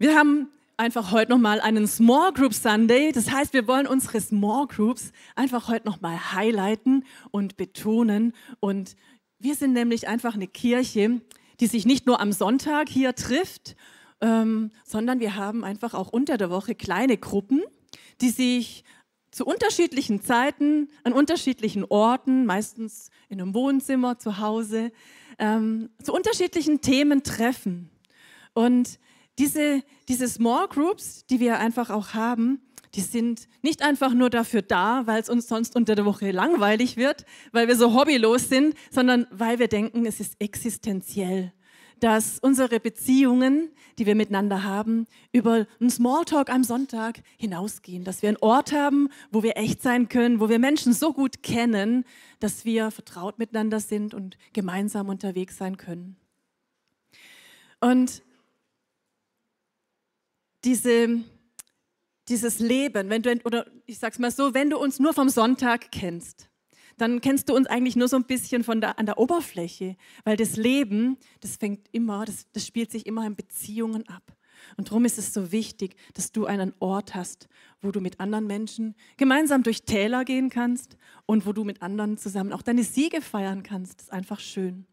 Wir haben einfach heute nochmal einen Small Group Sunday. Das heißt, wir wollen unsere Small Groups einfach heute nochmal highlighten und betonen. Und wir sind nämlich einfach eine Kirche, die sich nicht nur am Sonntag hier trifft, ähm, sondern wir haben einfach auch unter der Woche kleine Gruppen, die sich zu unterschiedlichen Zeiten, an unterschiedlichen Orten, meistens in einem Wohnzimmer, zu Hause, ähm, zu unterschiedlichen Themen treffen. Und diese, diese Small Groups, die wir einfach auch haben, die sind nicht einfach nur dafür da, weil es uns sonst unter der Woche langweilig wird, weil wir so hobbylos sind, sondern weil wir denken, es ist existenziell dass unsere Beziehungen, die wir miteinander haben, über einen Smalltalk am Sonntag hinausgehen, dass wir einen Ort haben, wo wir echt sein können, wo wir Menschen so gut kennen, dass wir vertraut miteinander sind und gemeinsam unterwegs sein können. Und diese, dieses Leben, wenn du, oder ich sag's mal so, wenn du uns nur vom Sonntag kennst, dann kennst du uns eigentlich nur so ein bisschen von der, an der Oberfläche, weil das Leben, das fängt immer, das, das spielt sich immer in Beziehungen ab. Und darum ist es so wichtig, dass du einen Ort hast, wo du mit anderen Menschen gemeinsam durch Täler gehen kannst und wo du mit anderen zusammen auch deine Siege feiern kannst. Das ist einfach schön.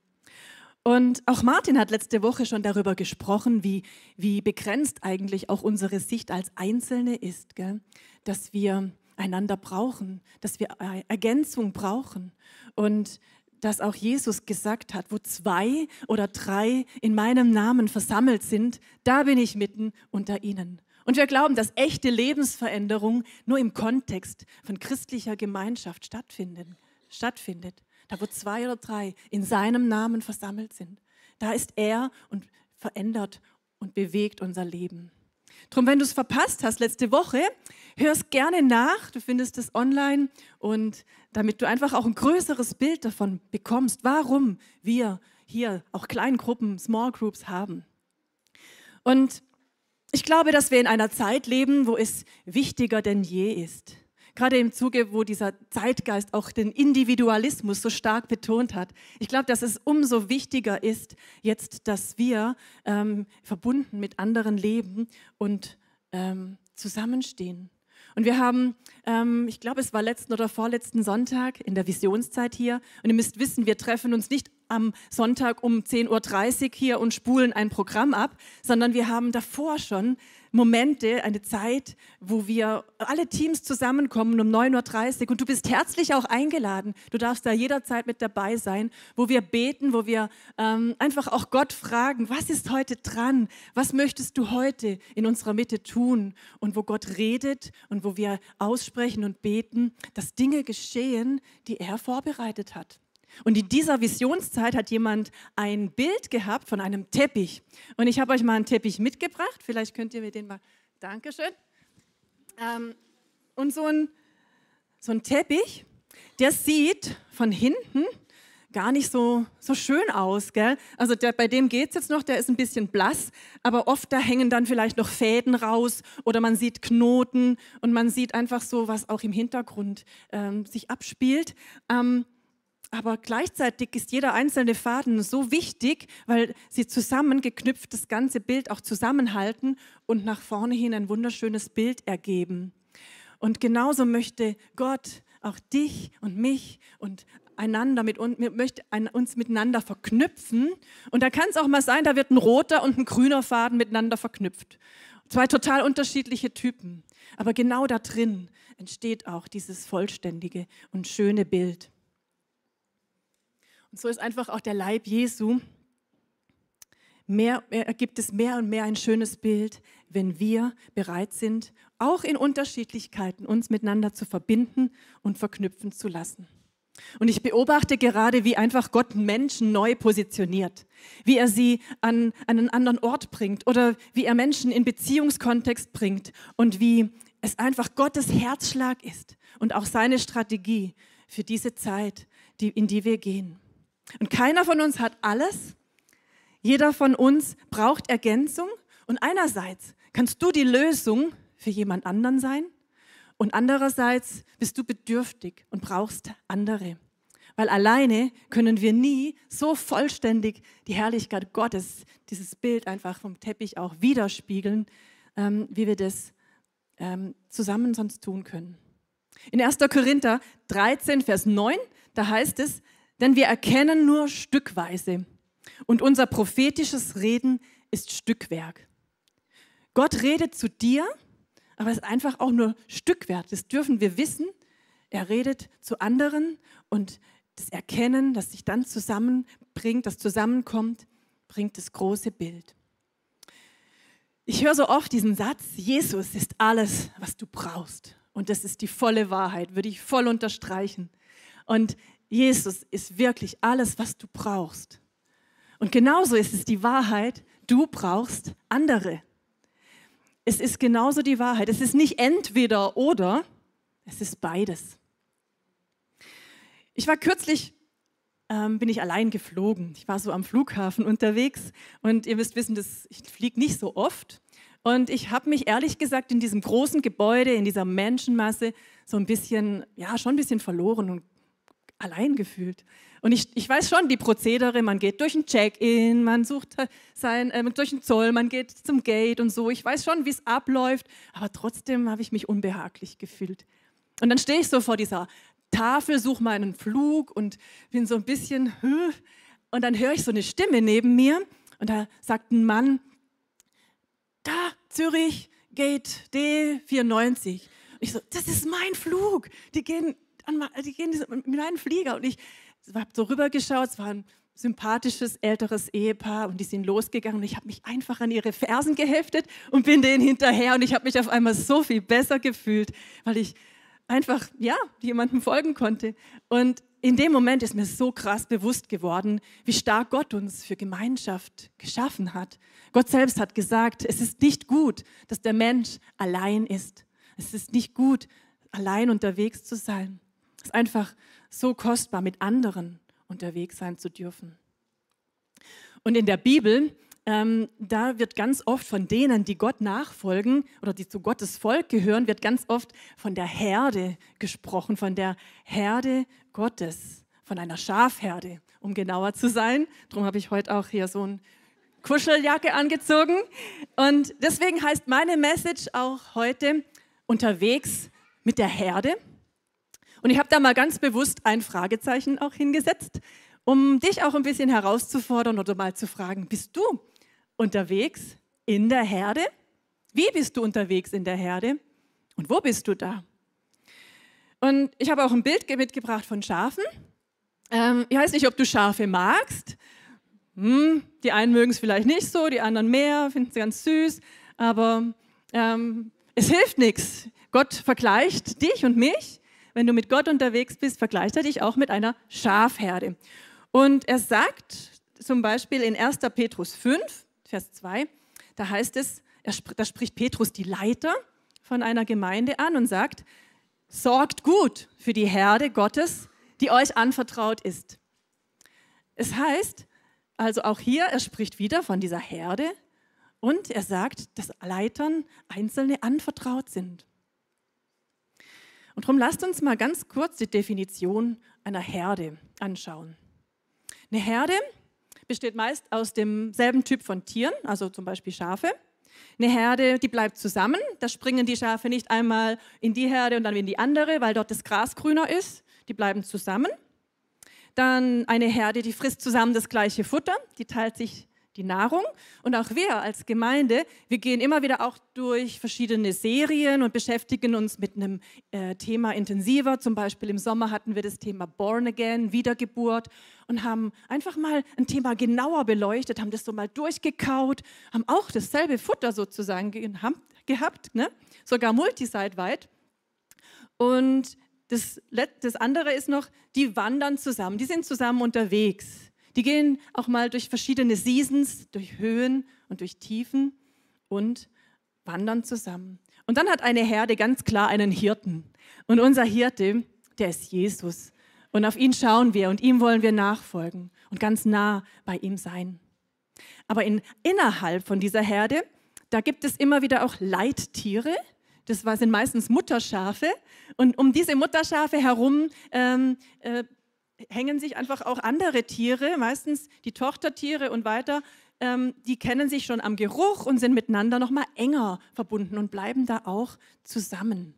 Und auch Martin hat letzte Woche schon darüber gesprochen, wie, wie begrenzt eigentlich auch unsere Sicht als Einzelne ist, gell? dass wir einander brauchen, dass wir Ergänzung brauchen und dass auch Jesus gesagt hat, wo zwei oder drei in meinem Namen versammelt sind, da bin ich mitten unter ihnen. Und wir glauben, dass echte Lebensveränderung nur im Kontext von christlicher Gemeinschaft stattfindet. stattfindet. Da, wo zwei oder drei in seinem Namen versammelt sind, da ist er und verändert und bewegt unser Leben. Drum, wenn du es verpasst hast letzte Woche, hör es gerne nach. Du findest es online und damit du einfach auch ein größeres Bild davon bekommst, warum wir hier auch Kleingruppen, Small Groups haben. Und ich glaube, dass wir in einer Zeit leben, wo es wichtiger denn je ist gerade im Zuge, wo dieser Zeitgeist auch den Individualismus so stark betont hat. Ich glaube, dass es umso wichtiger ist, jetzt, dass wir ähm, verbunden mit anderen leben und ähm, zusammenstehen. Und wir haben, ähm, ich glaube, es war letzten oder vorletzten Sonntag in der Visionszeit hier. Und ihr müsst wissen, wir treffen uns nicht am Sonntag um 10.30 Uhr hier und spulen ein Programm ab, sondern wir haben davor schon Momente, eine Zeit, wo wir alle Teams zusammenkommen um 9.30 Uhr und du bist herzlich auch eingeladen. Du darfst da jederzeit mit dabei sein, wo wir beten, wo wir ähm, einfach auch Gott fragen, was ist heute dran? Was möchtest du heute in unserer Mitte tun? Und wo Gott redet und wo wir aussprechen und beten, dass Dinge geschehen, die er vorbereitet hat. Und in dieser Visionszeit hat jemand ein Bild gehabt von einem Teppich. Und ich habe euch mal einen Teppich mitgebracht. Vielleicht könnt ihr mir den mal. Dankeschön. Ähm, und so ein, so ein Teppich, der sieht von hinten gar nicht so, so schön aus. Gell? Also der, bei dem geht es jetzt noch, der ist ein bisschen blass, aber oft da hängen dann vielleicht noch Fäden raus oder man sieht Knoten und man sieht einfach so, was auch im Hintergrund ähm, sich abspielt. Ähm, aber gleichzeitig ist jeder einzelne Faden so wichtig, weil sie zusammengeknüpft das ganze Bild auch zusammenhalten und nach vorne hin ein wunderschönes Bild ergeben. Und genauso möchte Gott auch dich und mich und einander mit uns, möchte uns miteinander verknüpfen. Und da kann es auch mal sein, da wird ein roter und ein grüner Faden miteinander verknüpft. Zwei total unterschiedliche Typen. Aber genau da drin entsteht auch dieses vollständige und schöne Bild. Und so ist einfach auch der Leib Jesu. Mehr, ergibt es mehr und mehr ein schönes Bild, wenn wir bereit sind, auch in Unterschiedlichkeiten uns miteinander zu verbinden und verknüpfen zu lassen. Und ich beobachte gerade, wie einfach Gott Menschen neu positioniert, wie er sie an, an einen anderen Ort bringt oder wie er Menschen in Beziehungskontext bringt und wie es einfach Gottes Herzschlag ist und auch seine Strategie für diese Zeit, die, in die wir gehen. Und keiner von uns hat alles. Jeder von uns braucht Ergänzung. Und einerseits kannst du die Lösung für jemand anderen sein und andererseits bist du bedürftig und brauchst andere. Weil alleine können wir nie so vollständig die Herrlichkeit Gottes, dieses Bild einfach vom Teppich auch widerspiegeln, ähm, wie wir das ähm, zusammen sonst tun können. In 1. Korinther 13, Vers 9, da heißt es, denn wir erkennen nur stückweise und unser prophetisches Reden ist Stückwerk. Gott redet zu dir, aber es ist einfach auch nur Stückwerk. Das dürfen wir wissen. Er redet zu anderen und das Erkennen, das sich dann zusammenbringt, das zusammenkommt, bringt das große Bild. Ich höre so oft diesen Satz, Jesus ist alles, was du brauchst. Und das ist die volle Wahrheit, würde ich voll unterstreichen. Und Jesus ist wirklich alles, was du brauchst. Und genauso ist es die Wahrheit, du brauchst andere. Es ist genauso die Wahrheit. Es ist nicht entweder oder, es ist beides. Ich war kürzlich, ähm, bin ich allein geflogen. Ich war so am Flughafen unterwegs und ihr müsst wissen, dass ich fliege nicht so oft. Und ich habe mich ehrlich gesagt in diesem großen Gebäude, in dieser Menschenmasse so ein bisschen, ja, schon ein bisschen verloren und allein gefühlt. Und ich, ich weiß schon die Prozedere, man geht durch ein Check-in, man sucht sein, äh, durch den Zoll, man geht zum Gate und so. Ich weiß schon, wie es abläuft, aber trotzdem habe ich mich unbehaglich gefühlt. Und dann stehe ich so vor dieser Tafel, suche meinen Flug und bin so ein bisschen, und dann höre ich so eine Stimme neben mir und da sagt ein Mann, da, Zürich, Gate D94. Und ich so, das ist mein Flug. Die gehen, an, die gehen mit meinem Flieger. Und ich habe so rübergeschaut, es war ein sympathisches älteres Ehepaar und die sind losgegangen und ich habe mich einfach an ihre Fersen geheftet und bin denen hinterher und ich habe mich auf einmal so viel besser gefühlt, weil ich einfach, ja, jemandem folgen konnte. Und in dem Moment ist mir so krass bewusst geworden, wie stark Gott uns für Gemeinschaft geschaffen hat. Gott selbst hat gesagt, es ist nicht gut, dass der Mensch allein ist. Es ist nicht gut, allein unterwegs zu sein. Es ist einfach so kostbar, mit anderen unterwegs sein zu dürfen. Und in der Bibel ähm, da wird ganz oft von denen, die Gott nachfolgen oder die zu Gottes Volk gehören, wird ganz oft von der Herde gesprochen, von der Herde Gottes, von einer Schafherde, um genauer zu sein. Darum habe ich heute auch hier so eine Kuscheljacke angezogen. Und deswegen heißt meine Message auch heute unterwegs mit der Herde. Und ich habe da mal ganz bewusst ein Fragezeichen auch hingesetzt, um dich auch ein bisschen herauszufordern oder mal zu fragen, bist du unterwegs in der Herde? Wie bist du unterwegs in der Herde? Und wo bist du da? Und ich habe auch ein Bild mitgebracht von Schafen. Ähm, ich weiß nicht, ob du Schafe magst. Hm, die einen mögen es vielleicht nicht so, die anderen mehr, finden sie ganz süß. Aber ähm, es hilft nichts. Gott vergleicht dich und mich. Wenn du mit Gott unterwegs bist, vergleicht er dich auch mit einer Schafherde. Und er sagt zum Beispiel in 1. Petrus 5, Vers 2, da heißt es, da spricht Petrus die Leiter von einer Gemeinde an und sagt, sorgt gut für die Herde Gottes, die euch anvertraut ist. Es heißt, also auch hier, er spricht wieder von dieser Herde und er sagt, dass Leitern Einzelne anvertraut sind. Und darum lasst uns mal ganz kurz die Definition einer Herde anschauen. Eine Herde besteht meist aus demselben Typ von Tieren, also zum Beispiel Schafe. Eine Herde, die bleibt zusammen. Da springen die Schafe nicht einmal in die Herde und dann in die andere, weil dort das Gras grüner ist. Die bleiben zusammen. Dann eine Herde, die frisst zusammen das gleiche Futter. Die teilt sich die Nahrung. Und auch wir als Gemeinde, wir gehen immer wieder auch durch verschiedene Serien und beschäftigen uns mit einem äh, Thema intensiver. Zum Beispiel im Sommer hatten wir das Thema Born Again, Wiedergeburt und haben einfach mal ein Thema genauer beleuchtet, haben das so mal durchgekaut, haben auch dasselbe Futter sozusagen gehabt, ne? sogar multiseitweit. Und das, das andere ist noch, die wandern zusammen, die sind zusammen unterwegs. Die gehen auch mal durch verschiedene Seasons, durch Höhen und durch Tiefen und wandern zusammen. Und dann hat eine Herde ganz klar einen Hirten. Und unser Hirte, der ist Jesus. Und auf ihn schauen wir und ihm wollen wir nachfolgen und ganz nah bei ihm sein. Aber in, innerhalb von dieser Herde, da gibt es immer wieder auch Leittiere. Das sind meistens Mutterschafe. Und um diese Mutterschafe herum ähm, äh, hängen sich einfach auch andere Tiere, meistens die Tochtertiere und weiter, ähm, die kennen sich schon am Geruch und sind miteinander noch mal enger verbunden und bleiben da auch zusammen.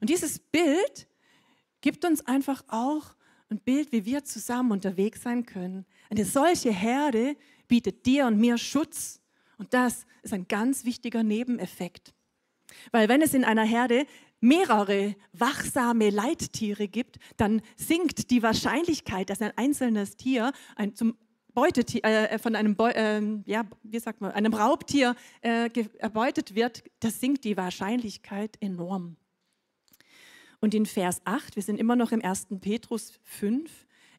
Und dieses Bild gibt uns einfach auch ein Bild, wie wir zusammen unterwegs sein können. Eine solche Herde bietet dir und mir Schutz. Und das ist ein ganz wichtiger Nebeneffekt. Weil wenn es in einer Herde mehrere wachsame Leittiere gibt, dann sinkt die Wahrscheinlichkeit, dass ein einzelnes Tier ein, zum Beutetier, äh, von einem, Beu äh, ja, wie sagt man, einem Raubtier äh, erbeutet wird, das sinkt die Wahrscheinlichkeit enorm. Und in Vers 8, wir sind immer noch im 1. Petrus 5,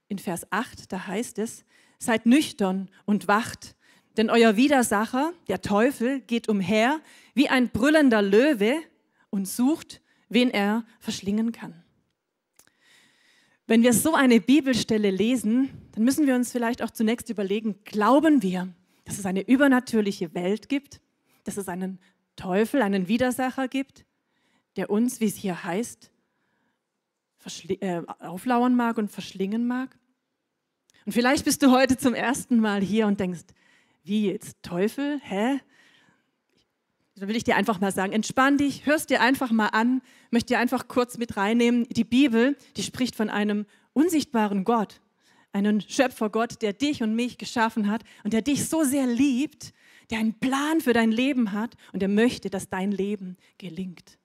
in Vers 8, da heißt es, seid nüchtern und wacht, denn euer Widersacher, der Teufel, geht umher wie ein brüllender Löwe und sucht, wen er verschlingen kann. Wenn wir so eine Bibelstelle lesen, dann müssen wir uns vielleicht auch zunächst überlegen, glauben wir, dass es eine übernatürliche Welt gibt, dass es einen Teufel, einen Widersacher gibt, der uns, wie es hier heißt, äh, auflauern mag und verschlingen mag? Und vielleicht bist du heute zum ersten Mal hier und denkst, wie jetzt Teufel? Hä? Da will ich dir einfach mal sagen, entspann dich, hörst dir einfach mal an, möchte dir einfach kurz mit reinnehmen. Die Bibel, die spricht von einem unsichtbaren Gott, einen Schöpfergott, der dich und mich geschaffen hat und der dich so sehr liebt, der einen Plan für dein Leben hat und der möchte, dass dein Leben gelingt.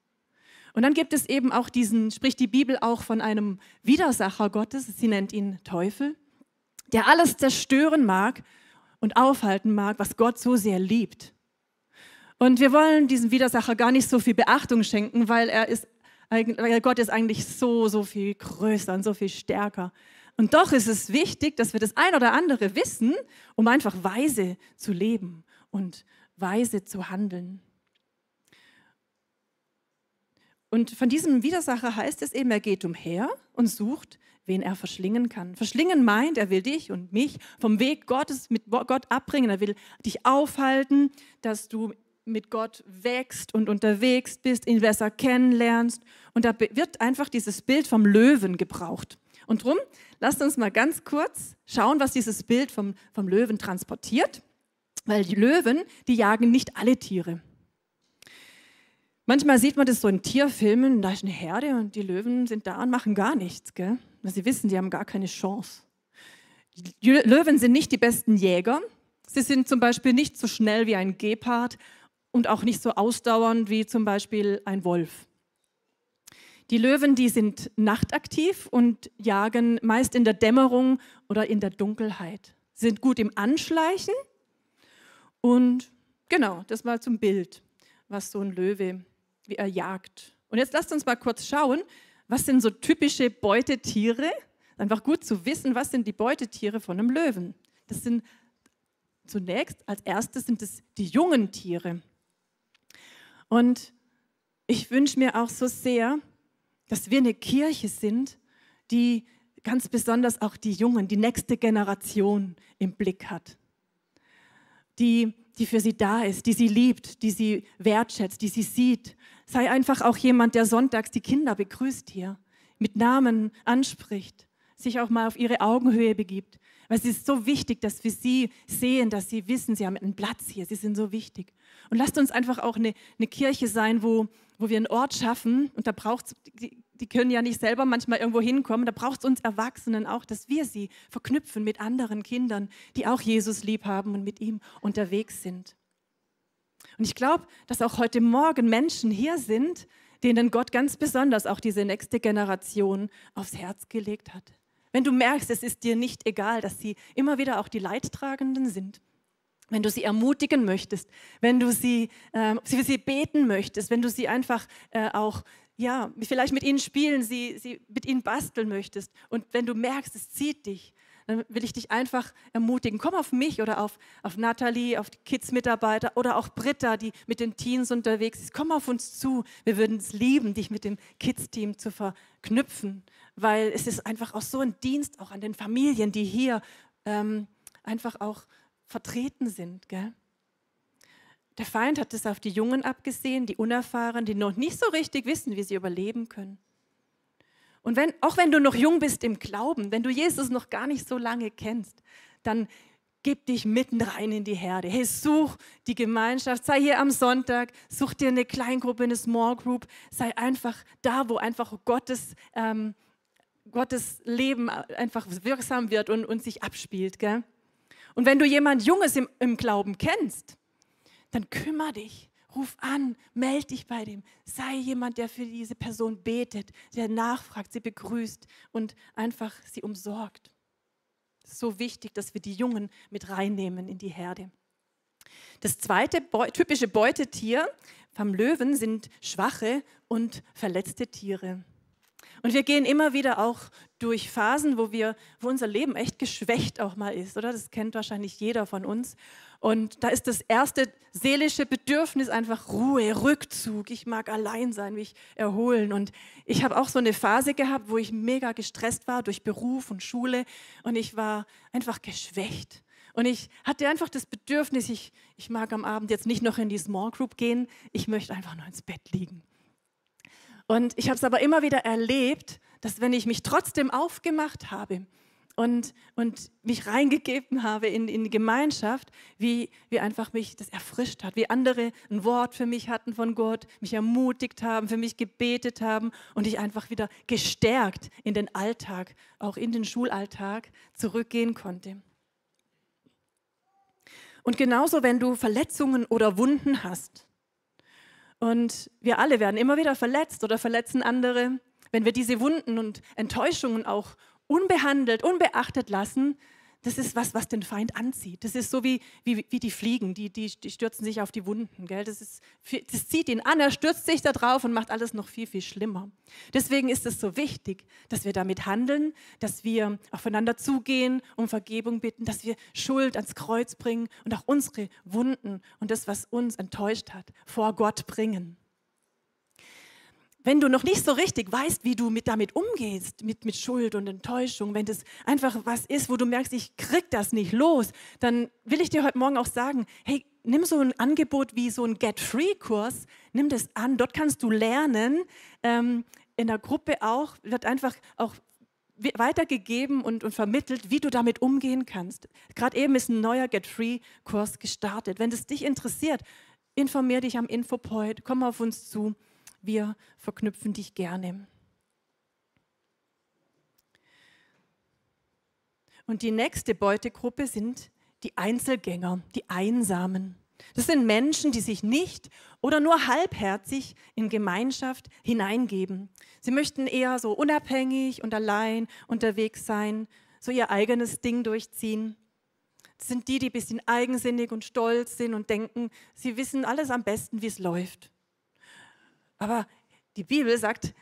Und dann gibt es eben auch diesen, spricht die Bibel auch von einem Widersacher Gottes, sie nennt ihn Teufel, der alles zerstören mag und aufhalten mag, was Gott so sehr liebt. Und wir wollen diesem Widersacher gar nicht so viel Beachtung schenken, weil er ist, weil Gott ist eigentlich so, so viel größer und so viel stärker. Und doch ist es wichtig, dass wir das ein oder andere wissen, um einfach weise zu leben und weise zu handeln. Und von diesem Widersacher heißt es eben, er geht umher und sucht, wen er verschlingen kann. Verschlingen meint, er will dich und mich vom Weg Gottes mit Gott abbringen. Er will dich aufhalten, dass du mit Gott wächst und unterwegs bist, ihn besser kennenlernst. Und da wird einfach dieses Bild vom Löwen gebraucht. Und drum, lasst uns mal ganz kurz schauen, was dieses Bild vom, vom Löwen transportiert. Weil die Löwen, die jagen nicht alle Tiere. Manchmal sieht man das so in Tierfilmen, da ist eine Herde und die Löwen sind da und machen gar nichts. Gell? Weil sie wissen, die haben gar keine Chance. Die Löwen sind nicht die besten Jäger. Sie sind zum Beispiel nicht so schnell wie ein Gepard und auch nicht so ausdauernd wie zum Beispiel ein Wolf. Die Löwen, die sind nachtaktiv und jagen meist in der Dämmerung oder in der Dunkelheit. Sind gut im Anschleichen und genau, das mal zum Bild, was so ein Löwe, wie er jagt. Und jetzt lasst uns mal kurz schauen, was sind so typische Beutetiere? Einfach gut zu wissen, was sind die Beutetiere von einem Löwen. Das sind zunächst, als erstes sind es die jungen Tiere. Und ich wünsche mir auch so sehr, dass wir eine Kirche sind, die ganz besonders auch die Jungen, die nächste Generation im Blick hat. Die, die für sie da ist, die sie liebt, die sie wertschätzt, die sie sieht. Sei einfach auch jemand, der sonntags die Kinder begrüßt hier, mit Namen anspricht, sich auch mal auf ihre Augenhöhe begibt. Weil es ist so wichtig, dass wir sie sehen, dass sie wissen, sie haben einen Platz hier, sie sind so wichtig. Und lasst uns einfach auch eine, eine Kirche sein, wo, wo wir einen Ort schaffen. Und da braucht es, die, die können ja nicht selber manchmal irgendwo hinkommen, da braucht es uns Erwachsenen auch, dass wir sie verknüpfen mit anderen Kindern, die auch Jesus lieb haben und mit ihm unterwegs sind. Und ich glaube, dass auch heute Morgen Menschen hier sind, denen Gott ganz besonders auch diese nächste Generation aufs Herz gelegt hat. Wenn du merkst, es ist dir nicht egal, dass sie immer wieder auch die Leidtragenden sind, wenn du sie ermutigen möchtest, wenn du sie, äh, für sie beten möchtest, wenn du sie einfach äh, auch, ja, vielleicht mit ihnen spielen, sie, sie mit ihnen basteln möchtest und wenn du merkst, es zieht dich, dann will ich dich einfach ermutigen. Komm auf mich oder auf, auf Nathalie, auf die Kids-Mitarbeiter oder auch Britta, die mit den Teens unterwegs ist. Komm auf uns zu. Wir würden es lieben, dich mit dem Kids-Team zu verknüpfen, weil es ist einfach auch so ein Dienst auch an den Familien, die hier ähm, einfach auch vertreten sind. Gell? Der Feind hat es auf die Jungen abgesehen, die Unerfahrenen, die noch nicht so richtig wissen, wie sie überleben können. Und wenn, auch wenn du noch jung bist im Glauben, wenn du Jesus noch gar nicht so lange kennst, dann gib dich mitten rein in die Herde. Hey, such die Gemeinschaft, sei hier am Sonntag, such dir eine Kleingruppe, eine Small Group, sei einfach da, wo einfach Gottes, ähm, Gottes Leben einfach wirksam wird und, und sich abspielt. Gell? Und wenn du jemand Junges im, im Glauben kennst, dann kümmere dich, ruf an, melde dich bei dem, sei jemand, der für diese Person betet, der nachfragt, sie begrüßt und einfach sie umsorgt so wichtig, dass wir die Jungen mit reinnehmen in die Herde. Das zweite typische Beutetier vom Löwen sind schwache und verletzte Tiere. Und wir gehen immer wieder auch durch Phasen, wo, wir, wo unser Leben echt geschwächt auch mal ist, oder? Das kennt wahrscheinlich jeder von uns. Und da ist das erste seelische Bedürfnis einfach Ruhe, Rückzug. Ich mag allein sein, mich erholen. Und ich habe auch so eine Phase gehabt, wo ich mega gestresst war durch Beruf und Schule. Und ich war einfach geschwächt. Und ich hatte einfach das Bedürfnis, ich, ich mag am Abend jetzt nicht noch in die Small Group gehen, ich möchte einfach nur ins Bett liegen. Und ich habe es aber immer wieder erlebt, dass wenn ich mich trotzdem aufgemacht habe und, und mich reingegeben habe in, in die Gemeinschaft, wie, wie einfach mich das erfrischt hat, wie andere ein Wort für mich hatten von Gott, mich ermutigt haben, für mich gebetet haben und ich einfach wieder gestärkt in den Alltag, auch in den Schulalltag zurückgehen konnte. Und genauso, wenn du Verletzungen oder Wunden hast. Und wir alle werden immer wieder verletzt oder verletzen andere. Wenn wir diese Wunden und Enttäuschungen auch unbehandelt, unbeachtet lassen, das ist was, was den Feind anzieht. Das ist so wie, wie, wie die Fliegen, die, die, die stürzen sich auf die Wunden. Gell? Das, ist, das zieht ihn an, er stürzt sich da drauf und macht alles noch viel, viel schlimmer. Deswegen ist es so wichtig, dass wir damit handeln, dass wir aufeinander zugehen, um Vergebung bitten, dass wir Schuld ans Kreuz bringen und auch unsere Wunden und das, was uns enttäuscht hat, vor Gott bringen wenn du noch nicht so richtig weißt, wie du mit damit umgehst, mit, mit Schuld und Enttäuschung, wenn das einfach was ist, wo du merkst, ich krieg das nicht los, dann will ich dir heute Morgen auch sagen, hey, nimm so ein Angebot wie so ein Get-Free-Kurs, nimm das an, dort kannst du lernen, ähm, in der Gruppe auch, wird einfach auch weitergegeben und, und vermittelt, wie du damit umgehen kannst. Gerade eben ist ein neuer Get-Free-Kurs gestartet. Wenn es dich interessiert, informier dich am Infopoint, komm auf uns zu wir verknüpfen dich gerne. Und die nächste Beutegruppe sind die Einzelgänger, die Einsamen. Das sind Menschen, die sich nicht oder nur halbherzig in Gemeinschaft hineingeben. Sie möchten eher so unabhängig und allein unterwegs sein, so ihr eigenes Ding durchziehen. Das sind die, die ein bisschen eigensinnig und stolz sind und denken, sie wissen alles am besten, wie es läuft. Aber die Bibel sagt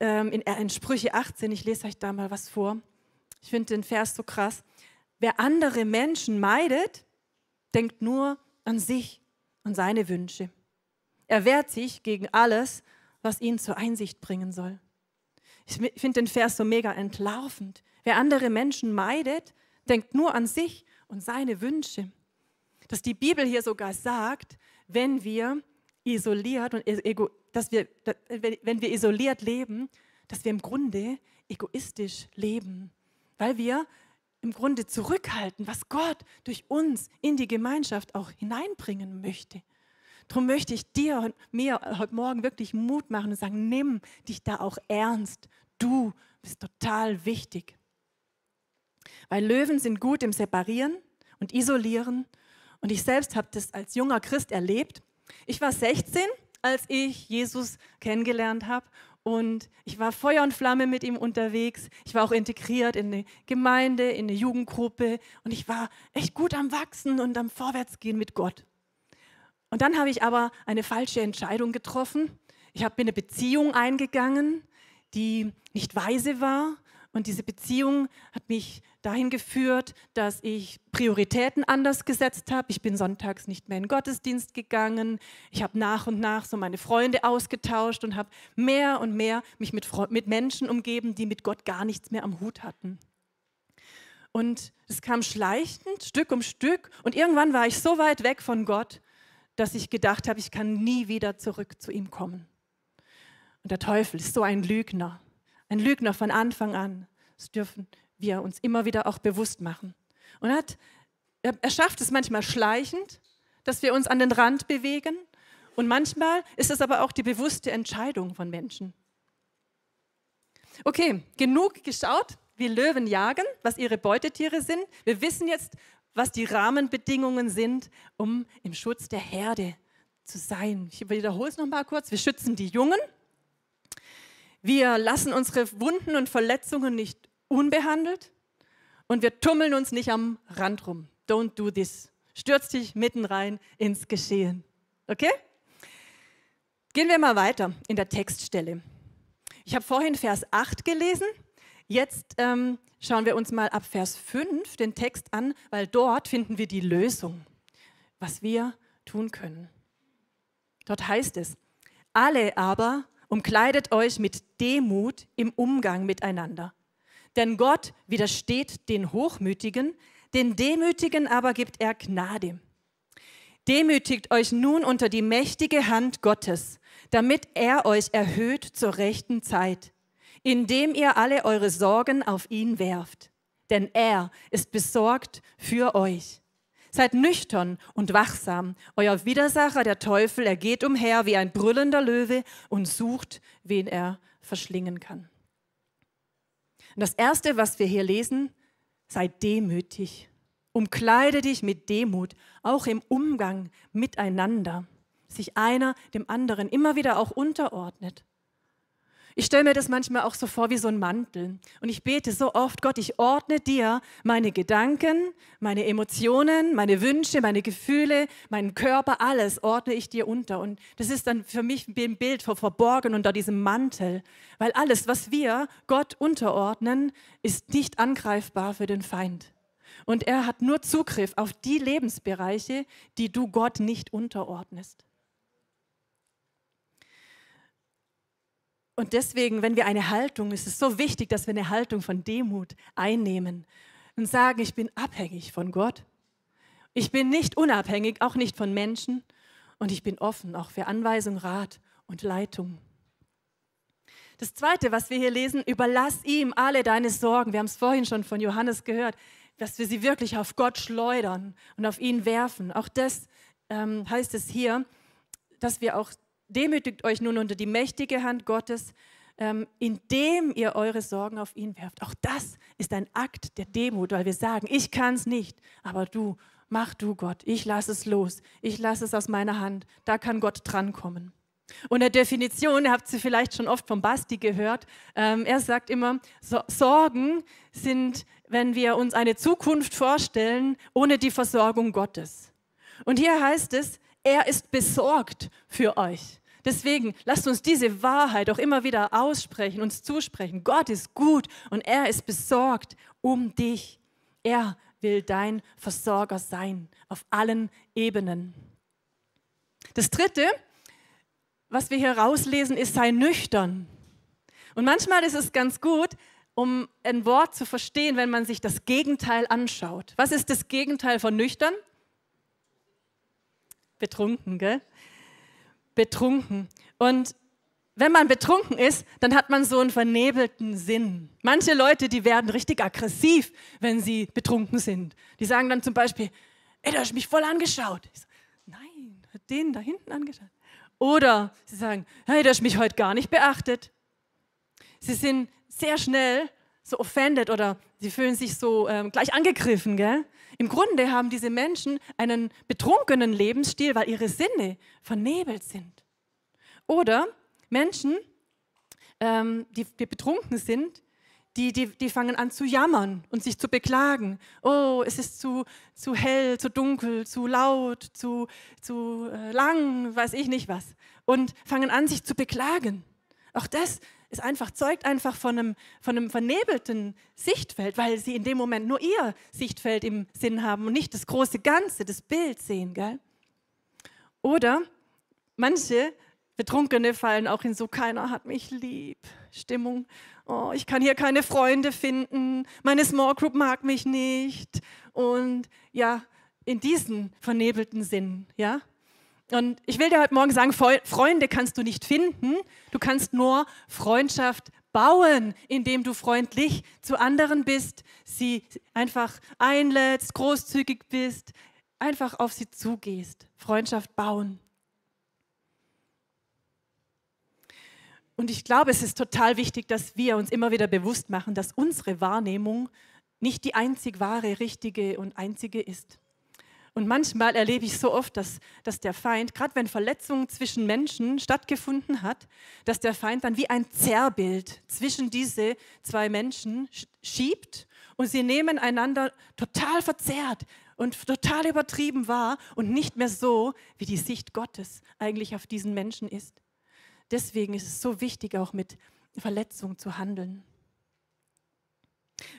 ähm, in, in Sprüche 18, ich lese euch da mal was vor. Ich finde den Vers so krass. Wer andere Menschen meidet, denkt nur an sich und seine Wünsche. Er wehrt sich gegen alles, was ihn zur Einsicht bringen soll. Ich finde den Vers so mega entlarvend. Wer andere Menschen meidet, denkt nur an sich und seine Wünsche. Dass die Bibel hier sogar sagt, wenn wir isoliert und ego, dass wir, wenn wir isoliert leben, dass wir im Grunde egoistisch leben, weil wir im Grunde zurückhalten, was Gott durch uns in die Gemeinschaft auch hineinbringen möchte. Darum möchte ich dir und mir heute Morgen wirklich Mut machen und sagen, nimm dich da auch ernst. Du bist total wichtig. Weil Löwen sind gut im Separieren und Isolieren. Und ich selbst habe das als junger Christ erlebt. Ich war 16 als ich Jesus kennengelernt habe. Und ich war Feuer und Flamme mit ihm unterwegs. Ich war auch integriert in eine Gemeinde, in eine Jugendgruppe. Und ich war echt gut am Wachsen und am Vorwärtsgehen mit Gott. Und dann habe ich aber eine falsche Entscheidung getroffen. Ich bin eine Beziehung eingegangen, die nicht weise war und diese Beziehung hat mich dahin geführt, dass ich Prioritäten anders gesetzt habe. Ich bin sonntags nicht mehr in den Gottesdienst gegangen. Ich habe nach und nach so meine Freunde ausgetauscht und habe mehr und mehr mich mit, mit Menschen umgeben, die mit Gott gar nichts mehr am Hut hatten. Und es kam schleichend, Stück um Stück. Und irgendwann war ich so weit weg von Gott, dass ich gedacht habe, ich kann nie wieder zurück zu ihm kommen. Und der Teufel ist so ein Lügner ein Lügner von Anfang an. Das dürfen wir uns immer wieder auch bewusst machen. Und hat, er, schafft es manchmal schleichend, dass wir uns an den Rand bewegen. Und manchmal ist es aber auch die bewusste Entscheidung von Menschen. Okay, genug geschaut, wie Löwen jagen, was ihre Beutetiere sind. Wir wissen jetzt, was die Rahmenbedingungen sind, um im Schutz der Herde zu sein. Ich wiederhole es noch mal kurz. Wir schützen die Jungen. Wir lassen unsere Wunden und Verletzungen nicht unbehandelt und wir tummeln uns nicht am Rand rum. Don't do this. Stürz dich mitten rein ins Geschehen. Okay? Gehen wir mal weiter in der Textstelle. Ich habe vorhin Vers 8 gelesen. Jetzt ähm, schauen wir uns mal ab Vers 5 den Text an, weil dort finden wir die Lösung, was wir tun können. Dort heißt es, alle aber umkleidet euch mit Demut im Umgang miteinander. Denn Gott widersteht den Hochmütigen, den Demütigen aber gibt er Gnade. Demütigt euch nun unter die mächtige Hand Gottes, damit er euch erhöht zur rechten Zeit, indem ihr alle eure Sorgen auf ihn werft. Denn er ist besorgt für euch. Seid nüchtern und wachsam. Euer Widersacher, der Teufel, er geht umher wie ein brüllender Löwe und sucht, wen er verschlingen kann. Und das Erste, was wir hier lesen, sei demütig. Umkleide dich mit Demut, auch im Umgang miteinander. Sich einer dem anderen immer wieder auch unterordnet. Ich stelle mir das manchmal auch so vor wie so ein Mantel. Und ich bete so oft, Gott, ich ordne dir meine Gedanken, meine Emotionen, meine Wünsche, meine Gefühle, meinen Körper, alles ordne ich dir unter. Und das ist dann für mich ein Bild von verborgen unter diesem Mantel. Weil alles, was wir Gott unterordnen, ist nicht angreifbar für den Feind. Und er hat nur Zugriff auf die Lebensbereiche, die du Gott nicht unterordnest. Und deswegen, wenn wir eine Haltung, ist es so wichtig, dass wir eine Haltung von Demut einnehmen und sagen, ich bin abhängig von Gott. Ich bin nicht unabhängig, auch nicht von Menschen. Und ich bin offen auch für Anweisung, Rat und Leitung. Das Zweite, was wir hier lesen, überlass ihm alle deine Sorgen. Wir haben es vorhin schon von Johannes gehört, dass wir sie wirklich auf Gott schleudern und auf ihn werfen. Auch das ähm, heißt es hier, dass wir auch demütigt euch nun unter die mächtige Hand Gottes, ähm, indem ihr eure Sorgen auf ihn werft. Auch das ist ein Akt der Demut, weil wir sagen, ich kann es nicht, aber du, mach du Gott, ich lasse es los, ich lasse es aus meiner Hand, da kann Gott drankommen. Und der Definition, ihr habt sie vielleicht schon oft vom Basti gehört, ähm, er sagt immer, so, Sorgen sind, wenn wir uns eine Zukunft vorstellen, ohne die Versorgung Gottes. Und hier heißt es, er ist besorgt für euch. Deswegen lasst uns diese Wahrheit auch immer wieder aussprechen, uns zusprechen. Gott ist gut und er ist besorgt um dich. Er will dein Versorger sein auf allen Ebenen. Das Dritte, was wir hier rauslesen, ist, sei nüchtern. Und manchmal ist es ganz gut, um ein Wort zu verstehen, wenn man sich das Gegenteil anschaut. Was ist das Gegenteil von nüchtern? Betrunken, gell? Betrunken. Und wenn man betrunken ist, dann hat man so einen vernebelten Sinn. Manche Leute, die werden richtig aggressiv, wenn sie betrunken sind. Die sagen dann zum Beispiel, ey, du hast mich voll angeschaut. So, Nein, hat den da hinten angeschaut. Oder sie sagen, hey, du hast mich heute gar nicht beachtet. Sie sind sehr schnell so offended oder sie fühlen sich so ähm, gleich angegriffen. Gell? Im Grunde haben diese Menschen einen betrunkenen Lebensstil, weil ihre Sinne vernebelt sind. Oder Menschen, ähm, die, die betrunken sind, die, die, die fangen an zu jammern und sich zu beklagen. Oh, es ist zu, zu hell, zu dunkel, zu laut, zu, zu äh, lang, weiß ich nicht was. Und fangen an, sich zu beklagen. Auch das ist einfach, zeugt einfach von einem, von einem vernebelten Sichtfeld, weil sie in dem Moment nur ihr Sichtfeld im Sinn haben und nicht das große Ganze, das Bild sehen. Gell? Oder manche Betrunkene fallen auch in so keiner hat mich lieb Stimmung. Oh, ich kann hier keine Freunde finden, meine Small Group mag mich nicht. Und ja, in diesen vernebelten Sinn, ja, und ich will dir heute Morgen sagen, Freunde kannst du nicht finden, du kannst nur Freundschaft bauen, indem du freundlich zu anderen bist, sie einfach einlädst, großzügig bist, einfach auf sie zugehst. Freundschaft bauen. Und ich glaube, es ist total wichtig, dass wir uns immer wieder bewusst machen, dass unsere Wahrnehmung nicht die einzig wahre, richtige und einzige ist. Und manchmal erlebe ich so oft, dass, dass der Feind, gerade wenn Verletzungen zwischen Menschen stattgefunden hat, dass der Feind dann wie ein Zerrbild zwischen diese zwei Menschen schiebt und sie nehmen einander total verzerrt und total übertrieben wahr und nicht mehr so, wie die Sicht Gottes eigentlich auf diesen Menschen ist. Deswegen ist es so wichtig, auch mit Verletzungen zu handeln.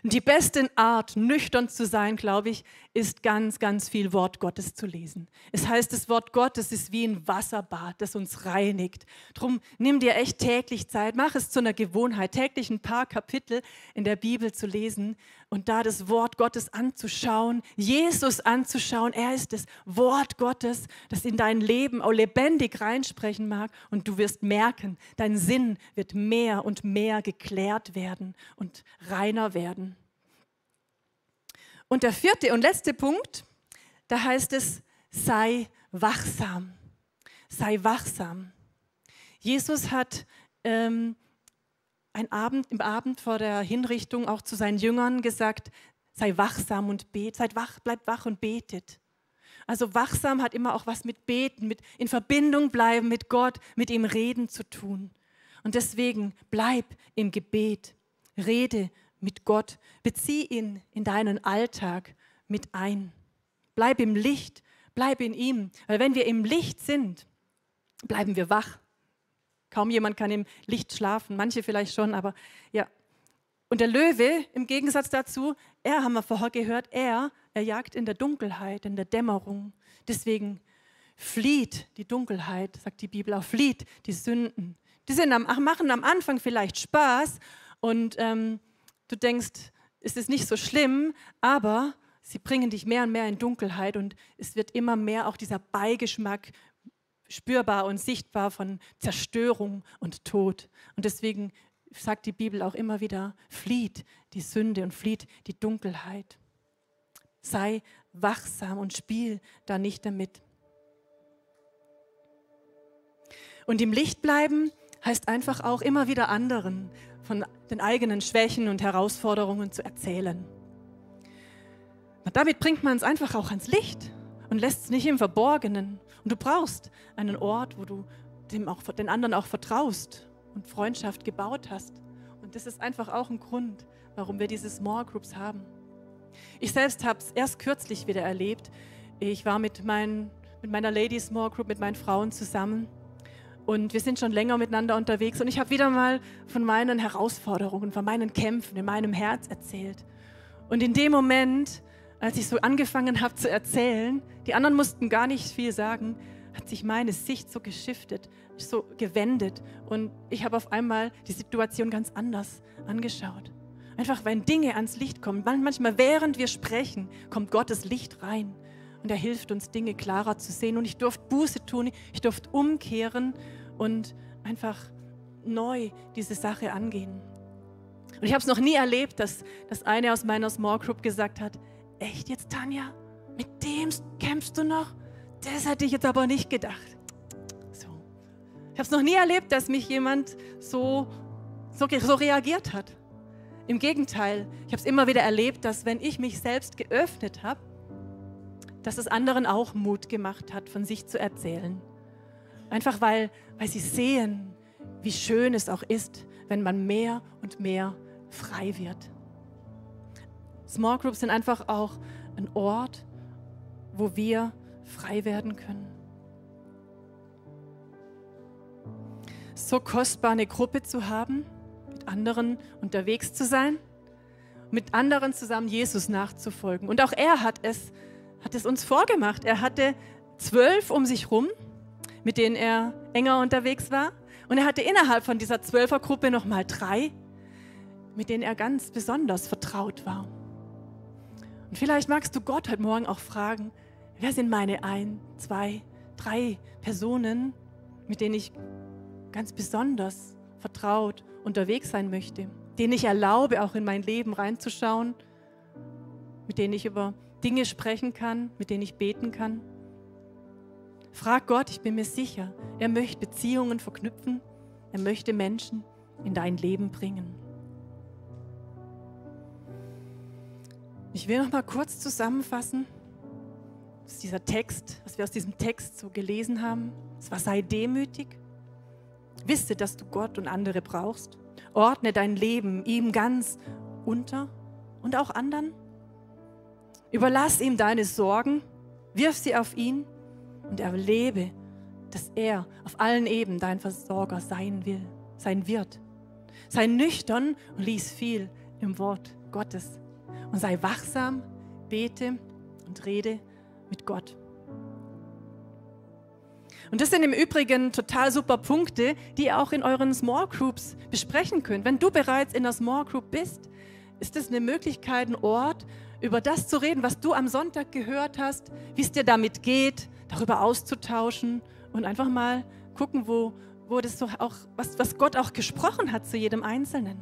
Und die beste Art, nüchtern zu sein, glaube ich, ist ganz, ganz viel Wort Gottes zu lesen. Es heißt, das Wort Gottes ist wie ein Wasserbad, das uns reinigt. Drum nimm dir echt täglich Zeit, mach es zu einer Gewohnheit, täglich ein paar Kapitel in der Bibel zu lesen und da das Wort Gottes anzuschauen, Jesus anzuschauen. Er ist das Wort Gottes, das in dein Leben auch lebendig reinsprechen mag und du wirst merken, dein Sinn wird mehr und mehr geklärt werden und reiner werden. Und der vierte und letzte Punkt, da heißt es, sei wachsam. Sei wachsam. Jesus hat ähm, ein Abend, im Abend vor der Hinrichtung auch zu seinen Jüngern gesagt, sei wachsam und bet, seid wach, bleibt wach und betet. Also wachsam hat immer auch was mit Beten, mit in Verbindung bleiben mit Gott, mit ihm reden zu tun. Und deswegen bleib im Gebet, rede mit Gott. Bezieh ihn in deinen Alltag mit ein. Bleib im Licht, bleib in ihm. Weil wenn wir im Licht sind, bleiben wir wach. Kaum jemand kann im Licht schlafen, manche vielleicht schon, aber ja. Und der Löwe, im Gegensatz dazu, er haben wir vorher gehört, er, er jagt in der Dunkelheit, in der Dämmerung. Deswegen flieht die Dunkelheit, sagt die Bibel auch, flieht die Sünden. Die sind am, machen am Anfang vielleicht Spaß und ähm, du denkst, es ist nicht so schlimm, aber sie bringen dich mehr und mehr in Dunkelheit und es wird immer mehr auch dieser Beigeschmack spürbar und sichtbar von Zerstörung und Tod. Und deswegen sagt die Bibel auch immer wieder, flieht die Sünde und flieht die Dunkelheit. Sei wachsam und spiel da nicht damit. Und im Licht bleiben heißt einfach auch immer wieder anderen von den eigenen Schwächen und Herausforderungen zu erzählen. Und damit bringt man es einfach auch ans Licht und lässt es nicht im Verborgenen. Und du brauchst einen Ort, wo du dem auch, den anderen auch vertraust und Freundschaft gebaut hast. Und das ist einfach auch ein Grund, warum wir diese Small Groups haben. Ich selbst habe es erst kürzlich wieder erlebt. Ich war mit, mein, mit meiner Lady Small Group, mit meinen Frauen zusammen und wir sind schon länger miteinander unterwegs und ich habe wieder mal von meinen Herausforderungen, von meinen Kämpfen in meinem Herz erzählt. Und in dem Moment, als ich so angefangen habe zu erzählen, die anderen mussten gar nicht viel sagen, hat sich meine Sicht so geschiftet, so gewendet und ich habe auf einmal die Situation ganz anders angeschaut. Einfach, wenn Dinge ans Licht kommen, manchmal während wir sprechen, kommt Gottes Licht rein und er hilft uns, Dinge klarer zu sehen. Und ich durfte Buße tun, ich durfte umkehren und einfach neu diese Sache angehen. Und ich habe es noch nie erlebt, dass, dass eine aus meiner Small Group gesagt hat, echt jetzt, Tanja, mit dem kämpfst du noch? Das hätte ich jetzt aber nicht gedacht. So. Ich habe es noch nie erlebt, dass mich jemand so, so, so reagiert hat. Im Gegenteil, ich habe es immer wieder erlebt, dass wenn ich mich selbst geöffnet habe, dass es anderen auch Mut gemacht hat, von sich zu erzählen. Einfach weil, weil sie sehen, wie schön es auch ist, wenn man mehr und mehr frei wird. Small Groups sind einfach auch ein Ort, wo wir frei werden können. So kostbar eine Gruppe zu haben, mit anderen unterwegs zu sein, mit anderen zusammen Jesus nachzufolgen. Und auch er hat es, hat es uns vorgemacht. Er hatte zwölf um sich rum mit denen er enger unterwegs war. Und er hatte innerhalb von dieser Zwölfergruppe nochmal drei, mit denen er ganz besonders vertraut war. Und vielleicht magst du Gott heute Morgen auch fragen, wer sind meine ein, zwei, drei Personen, mit denen ich ganz besonders vertraut unterwegs sein möchte, denen ich erlaube, auch in mein Leben reinzuschauen, mit denen ich über Dinge sprechen kann, mit denen ich beten kann. Frag Gott, ich bin mir sicher, er möchte Beziehungen verknüpfen, er möchte Menschen in dein Leben bringen. Ich will noch mal kurz zusammenfassen, was dieser Text, was wir aus diesem Text so gelesen haben. Es war sei demütig, wisse, dass du Gott und andere brauchst, ordne dein Leben ihm ganz unter und auch anderen. Überlass ihm deine Sorgen, wirf sie auf ihn und erlebe, dass er auf allen Ebenen dein Versorger sein will, sein wird. Sei nüchtern und lies viel im Wort Gottes und sei wachsam, bete und rede mit Gott. Und das sind im Übrigen total super Punkte, die ihr auch in euren Small Groups besprechen könnt. Wenn du bereits in der Small Group bist, ist das eine Möglichkeit, ein Ort, über das zu reden, was du am Sonntag gehört hast, wie es dir damit geht, darüber auszutauschen und einfach mal gucken, wo, wo das so auch, was, was Gott auch gesprochen hat zu jedem Einzelnen.